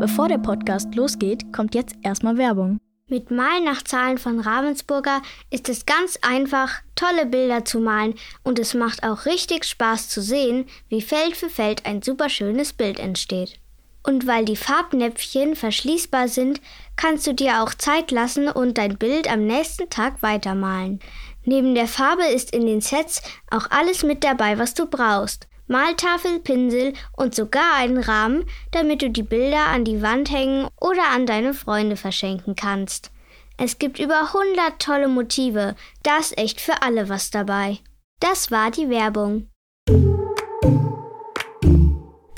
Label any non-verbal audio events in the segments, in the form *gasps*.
Bevor der Podcast losgeht, kommt jetzt erstmal Werbung. Mit Malen nach Zahlen von Ravensburger ist es ganz einfach, tolle Bilder zu malen und es macht auch richtig Spaß zu sehen, wie Feld für Feld ein super schönes Bild entsteht. Und weil die Farbnäpfchen verschließbar sind, kannst du dir auch Zeit lassen und dein Bild am nächsten Tag weitermalen. Neben der Farbe ist in den Sets auch alles mit dabei, was du brauchst. Maltafel, Pinsel und sogar einen Rahmen, damit du die Bilder an die Wand hängen oder an deine Freunde verschenken kannst. Es gibt über 100 tolle Motive, da ist echt für alle was dabei. Das war die Werbung.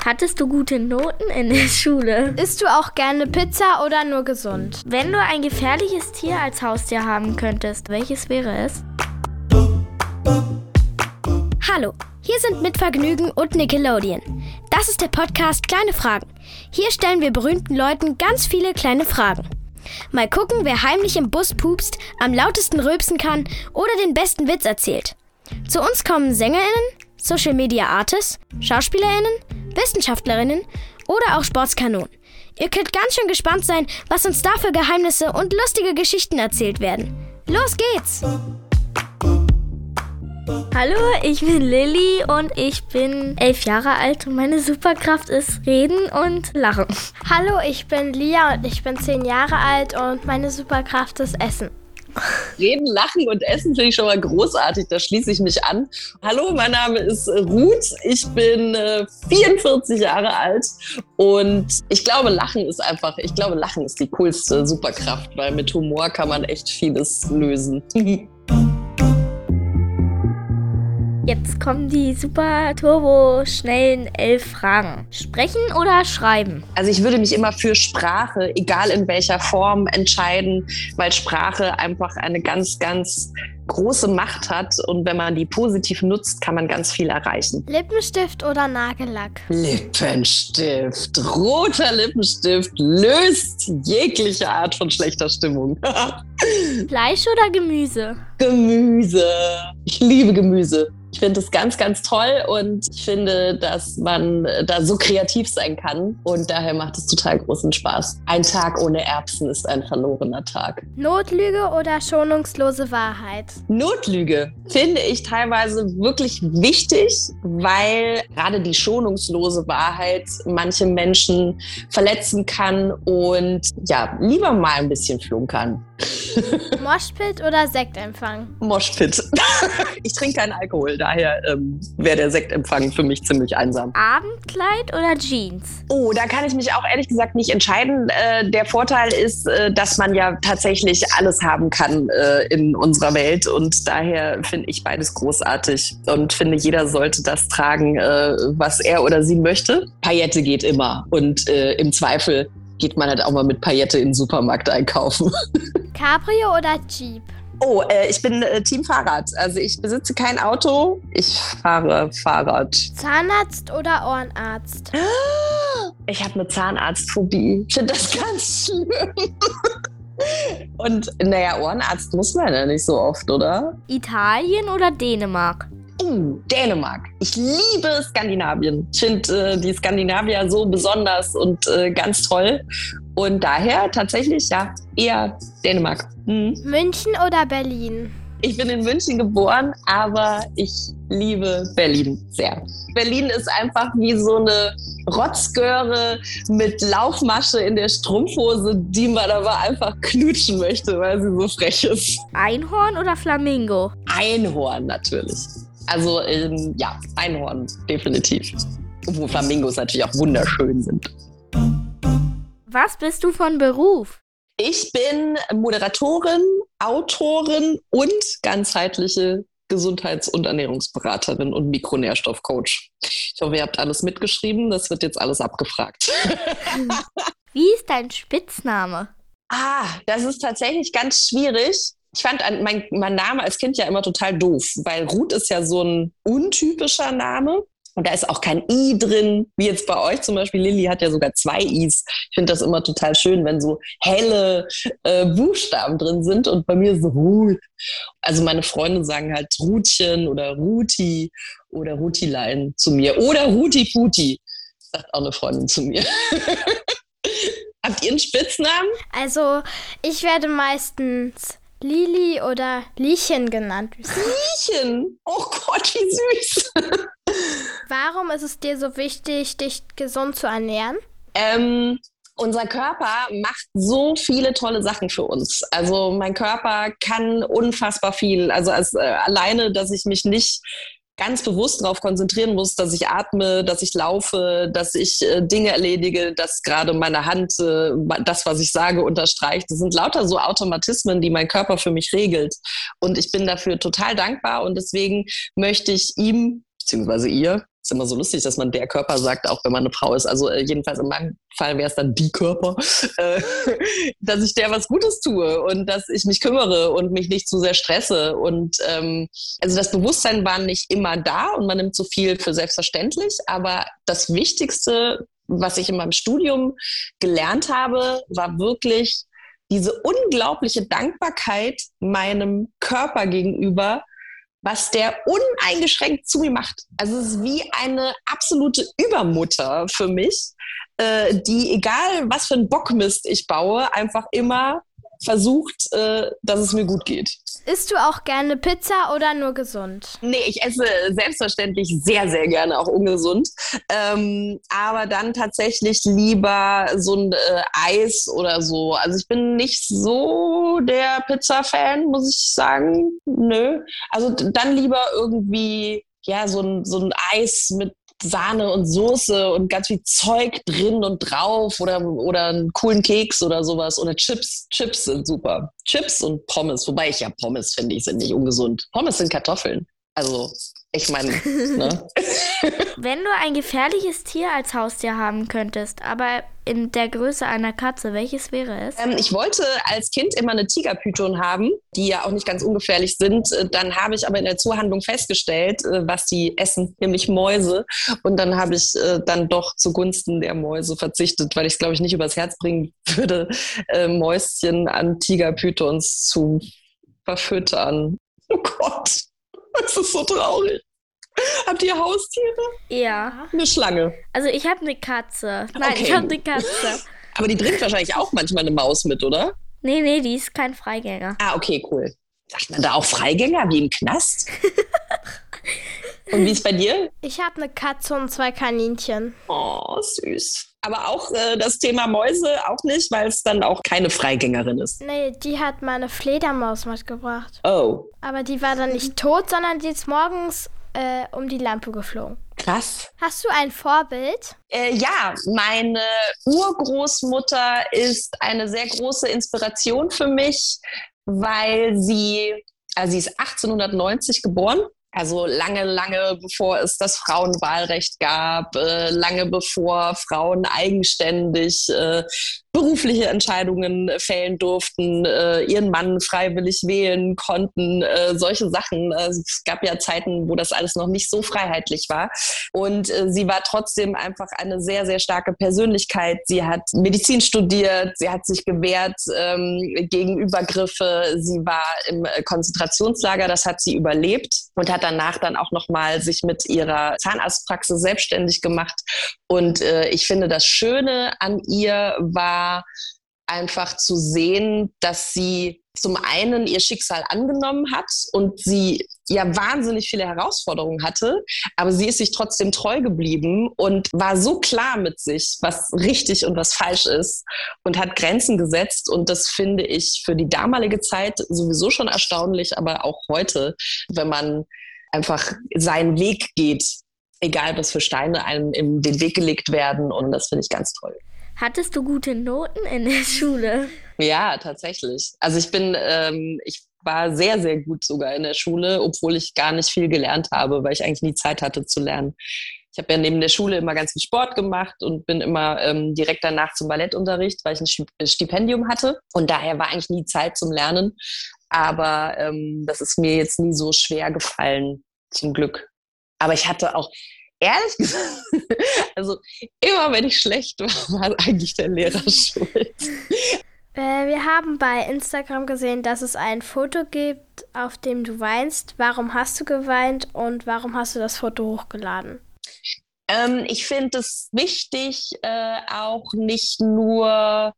Hattest du gute Noten in der *laughs* Schule? Isst du auch gerne Pizza oder nur gesund? Wenn du ein gefährliches Tier als Haustier haben könntest, welches wäre es? Hallo, hier sind mit Vergnügen und Nickelodeon. Das ist der Podcast Kleine Fragen. Hier stellen wir berühmten Leuten ganz viele kleine Fragen. Mal gucken, wer heimlich im Bus pupst, am lautesten rülpsen kann oder den besten Witz erzählt. Zu uns kommen SängerInnen, Social Media Artists, SchauspielerInnen, Wissenschaftlerinnen oder auch Sportskanonen. Ihr könnt ganz schön gespannt sein, was uns da für Geheimnisse und lustige Geschichten erzählt werden. Los geht's! Hallo, ich bin Lilly und ich bin elf Jahre alt und meine Superkraft ist Reden und Lachen. Hallo, ich bin Lia und ich bin zehn Jahre alt und meine Superkraft ist Essen. Reden, Lachen und Essen finde ich schon mal großartig. Da schließe ich mich an. Hallo, mein Name ist Ruth. Ich bin äh, 44 Jahre alt und ich glaube, Lachen ist einfach, ich glaube, Lachen ist die coolste Superkraft, weil mit Humor kann man echt vieles lösen. *laughs* Jetzt kommen die super turbo schnellen elf Fragen. Sprechen oder schreiben? Also ich würde mich immer für Sprache, egal in welcher Form, entscheiden, weil Sprache einfach eine ganz, ganz große Macht hat und wenn man die positiv nutzt, kann man ganz viel erreichen. Lippenstift oder Nagellack? Lippenstift. Roter Lippenstift löst jegliche Art von schlechter Stimmung. *laughs* Fleisch oder Gemüse? Gemüse. Ich liebe Gemüse. Ich finde es ganz, ganz toll und ich finde, dass man da so kreativ sein kann und daher macht es total großen Spaß. Ein Tag ohne Erbsen ist ein verlorener Tag. Notlüge oder schonungslose Wahrheit? Notlüge finde ich teilweise wirklich wichtig, weil gerade die schonungslose Wahrheit manche Menschen verletzen kann und ja, lieber mal ein bisschen flunkern. *laughs* Moshpit oder Sektempfang? Moshpit. *laughs* ich trinke keinen Alkohol, daher ähm, wäre der Sektempfang für mich ziemlich einsam. Abendkleid oder Jeans? Oh, da kann ich mich auch ehrlich gesagt nicht entscheiden. Äh, der Vorteil ist, äh, dass man ja tatsächlich alles haben kann äh, in unserer Welt und daher finde ich beides großartig und finde, jeder sollte das tragen, äh, was er oder sie möchte. Paillette geht immer und äh, im Zweifel geht man halt auch mal mit Paillette in den Supermarkt einkaufen. *laughs* Cabrio oder Jeep? Oh, äh, ich bin äh, Team Fahrrad. Also ich besitze kein Auto, ich fahre Fahrrad. Zahnarzt oder Ohrenarzt? *gasps* Ich habe eine Zahnarztphobie. Ich finde das *laughs* ganz schlimm. Und naja, Ohrenarzt muss man ja nicht so oft, oder? Italien oder Dänemark? Uh, Dänemark. Ich liebe Skandinavien. Ich finde äh, die Skandinavier so besonders und äh, ganz toll. Und daher tatsächlich, ja, eher Dänemark. Mhm. München oder Berlin? Ich bin in München geboren, aber ich liebe Berlin sehr. Berlin ist einfach wie so eine Rotzgöre mit Laufmasche in der Strumpfhose, die man aber einfach knutschen möchte, weil sie so frech ist. Einhorn oder Flamingo? Einhorn natürlich. Also ähm, ja, Einhorn, definitiv. Obwohl Flamingos natürlich auch wunderschön sind. Was bist du von Beruf? Ich bin Moderatorin, Autorin und ganzheitliche Gesundheits- und Ernährungsberaterin und Mikronährstoffcoach. Ich hoffe, ihr habt alles mitgeschrieben. Das wird jetzt alles abgefragt. *laughs* Wie ist dein Spitzname? Ah, das ist tatsächlich ganz schwierig. Ich fand mein, mein Name als Kind ja immer total doof, weil Ruth ist ja so ein untypischer Name. Und da ist auch kein I drin, wie jetzt bei euch zum Beispiel. Lilly hat ja sogar zwei Is. Ich finde das immer total schön, wenn so helle äh, Buchstaben drin sind und bei mir so Ruth. Also meine Freunde sagen halt Rutchen oder Ruti oder Rutilein zu mir. Oder Ruti Puti, sagt auch eine Freundin zu mir. *laughs* Habt ihr einen Spitznamen? Also, ich werde meistens Lili oder Liechen genannt. Liechen? Oh Gott, wie süß. Warum ist es dir so wichtig, dich gesund zu ernähren? Ähm, unser Körper macht so viele tolle Sachen für uns. Also mein Körper kann unfassbar viel. Also als, äh, alleine, dass ich mich nicht ganz bewusst darauf konzentrieren muss, dass ich atme, dass ich laufe, dass ich äh, Dinge erledige, dass gerade meine Hand äh, das, was ich sage, unterstreicht. Das sind lauter so Automatismen, die mein Körper für mich regelt. Und ich bin dafür total dankbar und deswegen möchte ich ihm beziehungsweise ihr ist immer so lustig, dass man der Körper sagt, auch wenn man eine Frau ist. Also äh, jedenfalls in meinem Fall wäre es dann die Körper, *laughs* äh, dass ich der was Gutes tue und dass ich mich kümmere und mich nicht zu sehr stresse. Und ähm, also das Bewusstsein war nicht immer da und man nimmt so viel für selbstverständlich. Aber das Wichtigste, was ich in meinem Studium gelernt habe, war wirklich diese unglaubliche Dankbarkeit meinem Körper gegenüber, was der uneingeschränkt zu mir macht. Also es ist wie eine absolute Übermutter für mich, äh, die, egal was für ein Bockmist ich baue, einfach immer versucht, äh, dass es mir gut geht. Isst du auch gerne Pizza oder nur gesund? Nee, ich esse selbstverständlich sehr, sehr gerne auch ungesund. Ähm, aber dann tatsächlich lieber so ein äh, Eis oder so. Also ich bin nicht so der Pizza-Fan, muss ich sagen. Nö. Also dann lieber irgendwie ja, so ein, so ein Eis mit Sahne und Soße und ganz viel Zeug drin und drauf oder, oder einen coolen Keks oder sowas. Oder Chips. Chips sind super. Chips und Pommes. Wobei ich ja Pommes finde ich sind nicht ungesund. Pommes sind Kartoffeln. Also, ich meine, *laughs* ne? Wenn du ein gefährliches Tier als Haustier haben könntest, aber in der Größe einer Katze, welches wäre es? Ähm, ich wollte als Kind immer eine Tigerpython haben, die ja auch nicht ganz ungefährlich sind. Äh, dann habe ich aber in der Zuhandlung festgestellt, äh, was die essen, nämlich Mäuse. Und dann habe ich äh, dann doch zugunsten der Mäuse verzichtet, weil ich es, glaube ich, nicht übers Herz bringen würde, äh, Mäuschen an Tigerpythons zu verfüttern. Oh Gott. *laughs* Das ist so traurig. Habt ihr Haustiere? Ja. Eine Schlange. Also ich habe eine Katze. Nein, Okay. ich habe eine Katze. *laughs* Aber die bringt wahrscheinlich auch manchmal eine Maus mit, oder? Nee, nee, die ist kein Freigänger. Ah, okay, cool. Sagt man da auch Freigänger wie im Knast? *laughs* Und wie ist bei dir? Ich habe eine Katze und zwei Kaninchen. Oh, süß. Aber auch äh, das Thema Mäuse auch nicht, weil es dann auch keine Freigängerin ist. Nee, die hat mal eine Fledermaus mitgebracht. Oh, Aber die war dann nicht tot, sondern die ist morgens äh, um die Lampe geflogen. krass. Hast du ein Vorbild? Äh, ja, meine Urgroßmutter ist eine sehr große Inspiration für mich, weil sie, also sie ist 1890 geboren. Also lange, lange bevor es das Frauenwahlrecht gab, äh, lange bevor Frauen eigenständig äh, berufliche Entscheidungen fällen durften, äh, ihren Mann freiwillig wählen konnten, äh, solche Sachen. Also es gab ja Zeiten, wo das alles noch nicht so freiheitlich war. Und äh, sie war trotzdem einfach eine sehr, sehr starke Persönlichkeit. Sie hat Medizin studiert, sie hat sich gewehrt ähm, gegen Übergriffe. Sie war im äh, Konzentrationslager, das hat sie überlebt und hat danach dann auch nochmal sich mit ihrer Zahnarztpraxis selbstständig gemacht. Und äh, ich finde, das Schöne an ihr war einfach zu sehen, dass sie zum einen ihr Schicksal angenommen hat und sie ja wahnsinnig viele Herausforderungen hatte, aber sie ist sich trotzdem treu geblieben und war so klar mit sich, was richtig und was falsch ist und hat Grenzen gesetzt und das finde ich für die damalige Zeit sowieso schon erstaunlich, aber auch heute, wenn man einfach seinen Weg geht, egal was für Steine einem in den Weg gelegt werden und das finde ich ganz toll. Hattest du gute Noten in der Schule? Ja, tatsächlich. Also ich bin, ähm, ich war sehr, sehr gut sogar in der Schule, obwohl ich gar nicht viel gelernt habe, weil ich eigentlich nie Zeit hatte zu lernen. Ich habe ja neben der Schule immer ganz viel Sport gemacht und bin immer ähm, direkt danach zum Ballettunterricht, weil ich ein äh, Stipendium hatte. Und daher war eigentlich nie Zeit zum Lernen. Aber ähm, das ist mir jetzt nie so schwer gefallen, zum Glück. Aber ich hatte auch, ehrlich gesagt, also immer wenn ich schlecht war, war eigentlich der Lehrer *laughs* schuld. Äh, wir haben bei Instagram gesehen, dass es ein Foto gibt, auf dem du weinst. Warum hast du geweint und warum hast du das Foto hochgeladen? Ähm, ich finde es wichtig, äh, auch nicht nur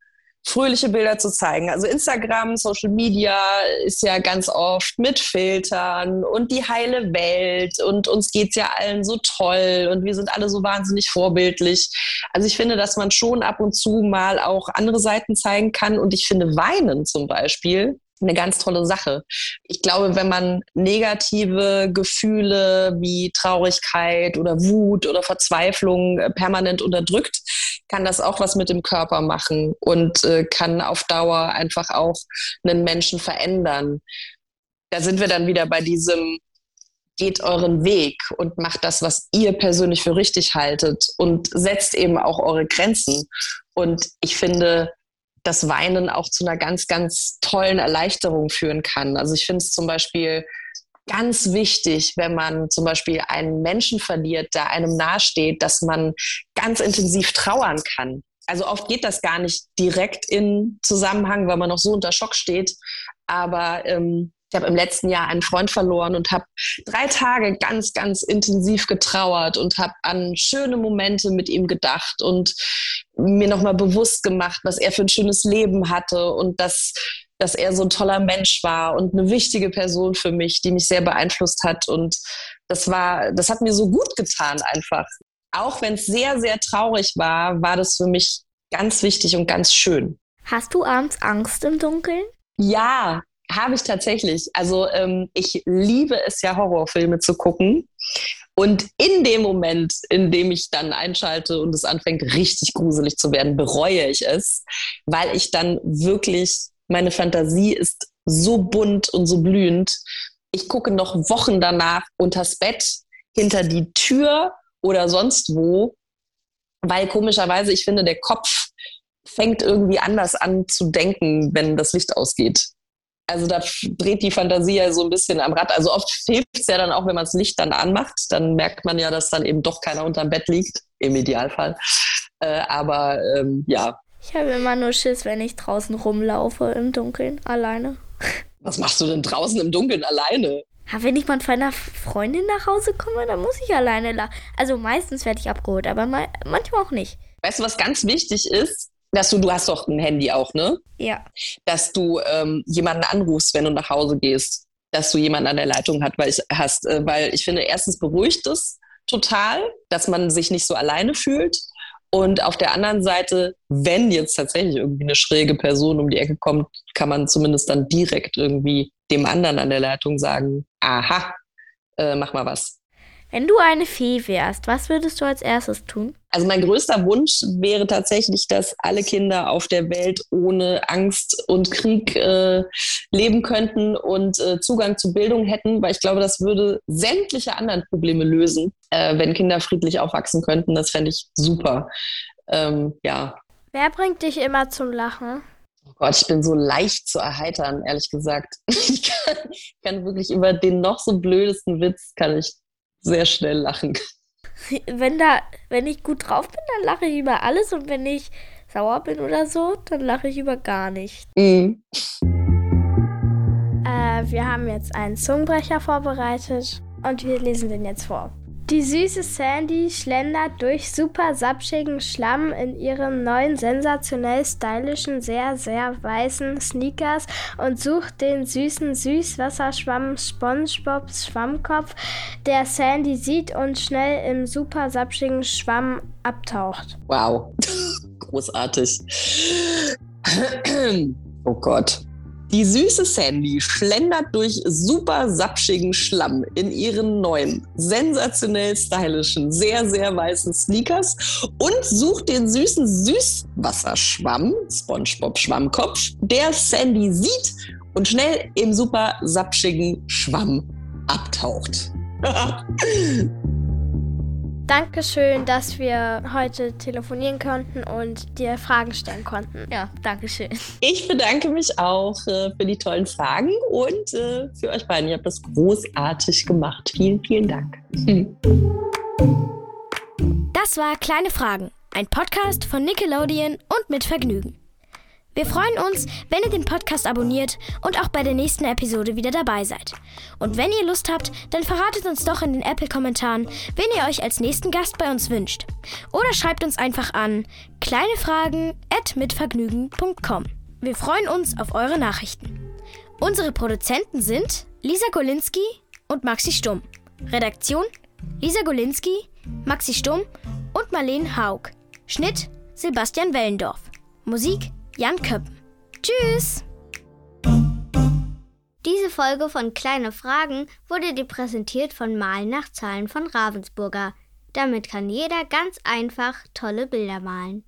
fröhliche Bilder zu zeigen. Also Instagram, Social Media ist ja ganz oft mit Filtern und die heile Welt und uns geht's ja allen so toll und wir sind alle so wahnsinnig vorbildlich. Also ich finde, dass man schon ab und zu mal auch andere Seiten zeigen kann und ich finde Weinen zum Beispiel eine ganz tolle Sache. Ich glaube, wenn man negative Gefühle wie Traurigkeit oder Wut oder Verzweiflung äh, permanent unterdrückt, kann das auch was mit dem Körper machen und äh, kann auf Dauer einfach auch einen Menschen verändern. Da sind wir dann wieder bei diesem, geht euren Weg und macht das, was ihr persönlich für richtig haltet und setzt eben auch eure Grenzen. Und ich finde, dass Weinen auch zu einer ganz, ganz tollen Erleichterung führen kann. Also ich finde es zum Beispiel ganz wichtig, wenn man zum Beispiel einen Menschen verliert, der einem nahesteht, dass man ganz intensiv trauern kann. Also oft geht das gar nicht direkt in Zusammenhang, weil man noch so unter Schock steht. Aber ähm, ich habe im letzten Jahr einen Freund verloren und habe drei Tage ganz, ganz intensiv getrauert und habe an schöne Momente mit ihm gedacht und mir nochmal bewusst gemacht, was er für ein schönes Leben hatte und dass, dass er so ein toller Mensch war und eine wichtige Person für mich, die mich sehr beeinflusst hat. Und das war, das hat mir so gut getan einfach. Auch wenn es sehr, sehr traurig war, war das für mich ganz wichtig und ganz schön. Hast du abends Angst im Dunkeln? Ja, habe ich tatsächlich. Also ähm, ich liebe es ja, Horrorfilme zu gucken. Und in dem Moment, in dem ich dann einschalte und es anfängt richtig gruselig zu werden, bereue ich es, weil ich dann wirklich, meine Fantasie ist so bunt und so blühend. Ich gucke noch Wochen danach unters Bett, hinter die Tür oder sonst wo, weil komischerweise ich finde, der Kopf fängt irgendwie anders an zu denken, wenn das Licht ausgeht. Also da dreht die Fantasie ja so ein bisschen am Rad. Also oft hilft es ja dann auch, wenn man das Licht dann anmacht. Dann merkt man ja, dass dann eben doch keiner unterm Bett liegt, im Idealfall. Äh, aber ähm, ja. Ich habe immer nur Schiss, wenn ich draußen rumlaufe im Dunkeln, alleine. *laughs* Was machst du denn draußen im Dunkeln alleine? Ja, wenn ich mal von einer Freundin nach Hause komme, dann muss ich alleine laufen. Also meistens werde ich abgeholt, aber manchmal auch nicht. Weißt du, was ganz wichtig ist? Dass du, du hast doch ein Handy auch, ne? Ja. Dass du ähm, jemanden anrufst, wenn du nach Hause gehst, dass du jemanden an der Leitung hat, weil ich, hast, äh, weil ich finde, erstens beruhigt es total, dass man sich nicht so alleine fühlt. Und auf der anderen Seite, wenn jetzt tatsächlich irgendwie eine schräge Person um die Ecke kommt, kann man zumindest dann direkt irgendwie dem anderen an der Leitung sagen, aha, äh, mach mal was. Wenn du eine Fee wärst, was würdest du als erstes tun? Also mein größter Wunsch wäre tatsächlich, dass alle Kinder auf der Welt ohne Angst und Krieg äh, leben könnten und äh, Zugang zu Bildung hätten, weil ich glaube, das würde sämtliche anderen Probleme lösen, äh, wenn Kinder friedlich aufwachsen könnten. Das fände ich super. Ähm, ja. Wer bringt dich immer zum Lachen? Oh Gott, ich bin so leicht zu erheitern, ehrlich gesagt. *laughs* Ich kann, kann wirklich über den noch so blödesten Witz kann ich sehr schnell lachen. *laughs* Wenn da, wenn ich gut drauf bin, dann lache ich über alles und wenn ich sauer bin oder so, dann lache ich über gar nicht. Mhm. Äh, wir haben jetzt einen Zungenbrecher vorbereitet und wir lesen den jetzt vor. Die süße Sandy schlendert durch super sapschigen Schlamm in ihren neuen sensationell stylischen, sehr, sehr weißen Sneakers und sucht den süßen Süßwasserschwamm SpongeBobs Schwammkopf, der Sandy sieht und schnell im super sapschigen Schwamm abtaucht. Wow, *laughs* großartig. *clears throat* oh Gott. Die süße Sandy schlendert durch super sapschigen Schlamm in ihren neuen, sensationell stylischen, sehr, sehr weißen Sneakers und sucht den süßen Süßwasserschwamm, SpongeBob Schwammkopf, der Sandy sieht und schnell im super sapschigen Schwamm abtaucht. *laughs* Dankeschön, dass wir heute telefonieren konnten und dir Fragen stellen konnten. Ja, Dankeschön. Ich bedanke mich auch äh, für die tollen Fragen und äh, für euch beiden. Ihr habt das großartig gemacht. Vielen, vielen Dank. Das war Kleine Fragen, ein Podcast von Nickelodeon und mit Vergnügen. Wir freuen uns, wenn ihr den Podcast abonniert und auch bei der nächsten Episode wieder dabei seid. Und wenn ihr Lust habt, dann verratet uns doch in den Apple-Kommentaren, wen ihr euch als nächsten Gast bei uns wünscht. Oder schreibt uns einfach an kleinefragen@mitvergnügen.com. Wir freuen uns auf eure Nachrichten. Unsere Produzenten sind Lisa Golinski und Maxi Stumm. Redaktion Lisa Golinski, Maxi Stumm und Marlene Haug. Schnitt Sebastian Wellendorf. Musik Jan Köppen. Tschüss! Diese Folge von Kleine Fragen wurde dir präsentiert von Malen nach Zahlen von Ravensburger. Damit kann jeder ganz einfach tolle Bilder malen.